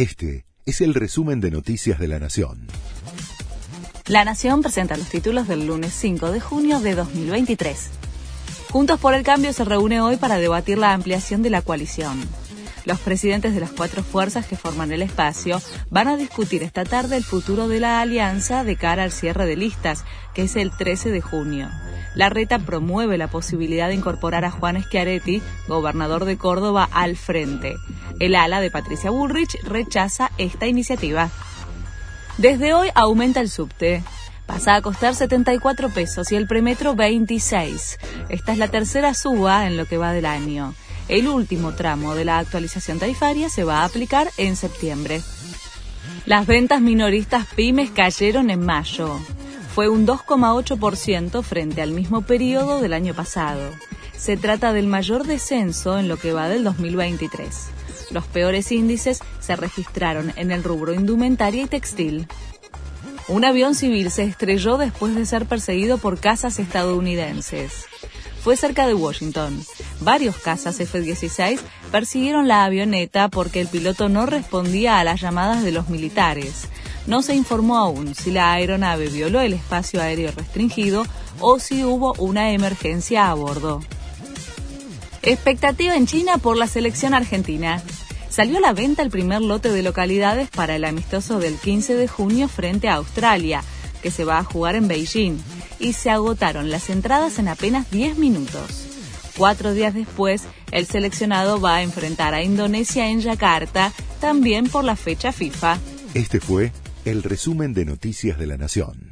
Este es el resumen de Noticias de la Nación. La Nación presenta los títulos del lunes 5 de junio de 2023. Juntos por el Cambio se reúne hoy para debatir la ampliación de la coalición. Los presidentes de las cuatro fuerzas que forman el espacio van a discutir esta tarde el futuro de la alianza de cara al cierre de listas, que es el 13 de junio. La reta promueve la posibilidad de incorporar a Juan Schiaretti, gobernador de Córdoba, al frente. El ala de Patricia Bullrich rechaza esta iniciativa. Desde hoy aumenta el subte. Pasa a costar 74 pesos y el premetro 26. Esta es la tercera suba en lo que va del año. El último tramo de la actualización tarifaria se va a aplicar en septiembre. Las ventas minoristas pymes cayeron en mayo fue un 2,8% frente al mismo periodo del año pasado. Se trata del mayor descenso en lo que va del 2023. Los peores índices se registraron en el rubro indumentaria y textil. Un avión civil se estrelló después de ser perseguido por cazas estadounidenses. Fue cerca de Washington. Varios cazas F-16 persiguieron la avioneta porque el piloto no respondía a las llamadas de los militares. No se informó aún si la aeronave violó el espacio aéreo restringido o si hubo una emergencia a bordo. Expectativa en China por la selección argentina. Salió a la venta el primer lote de localidades para el amistoso del 15 de junio frente a Australia, que se va a jugar en Beijing, y se agotaron las entradas en apenas 10 minutos. Cuatro días después, el seleccionado va a enfrentar a Indonesia en Yakarta, también por la fecha FIFA. Este fue el resumen de Noticias de la Nación.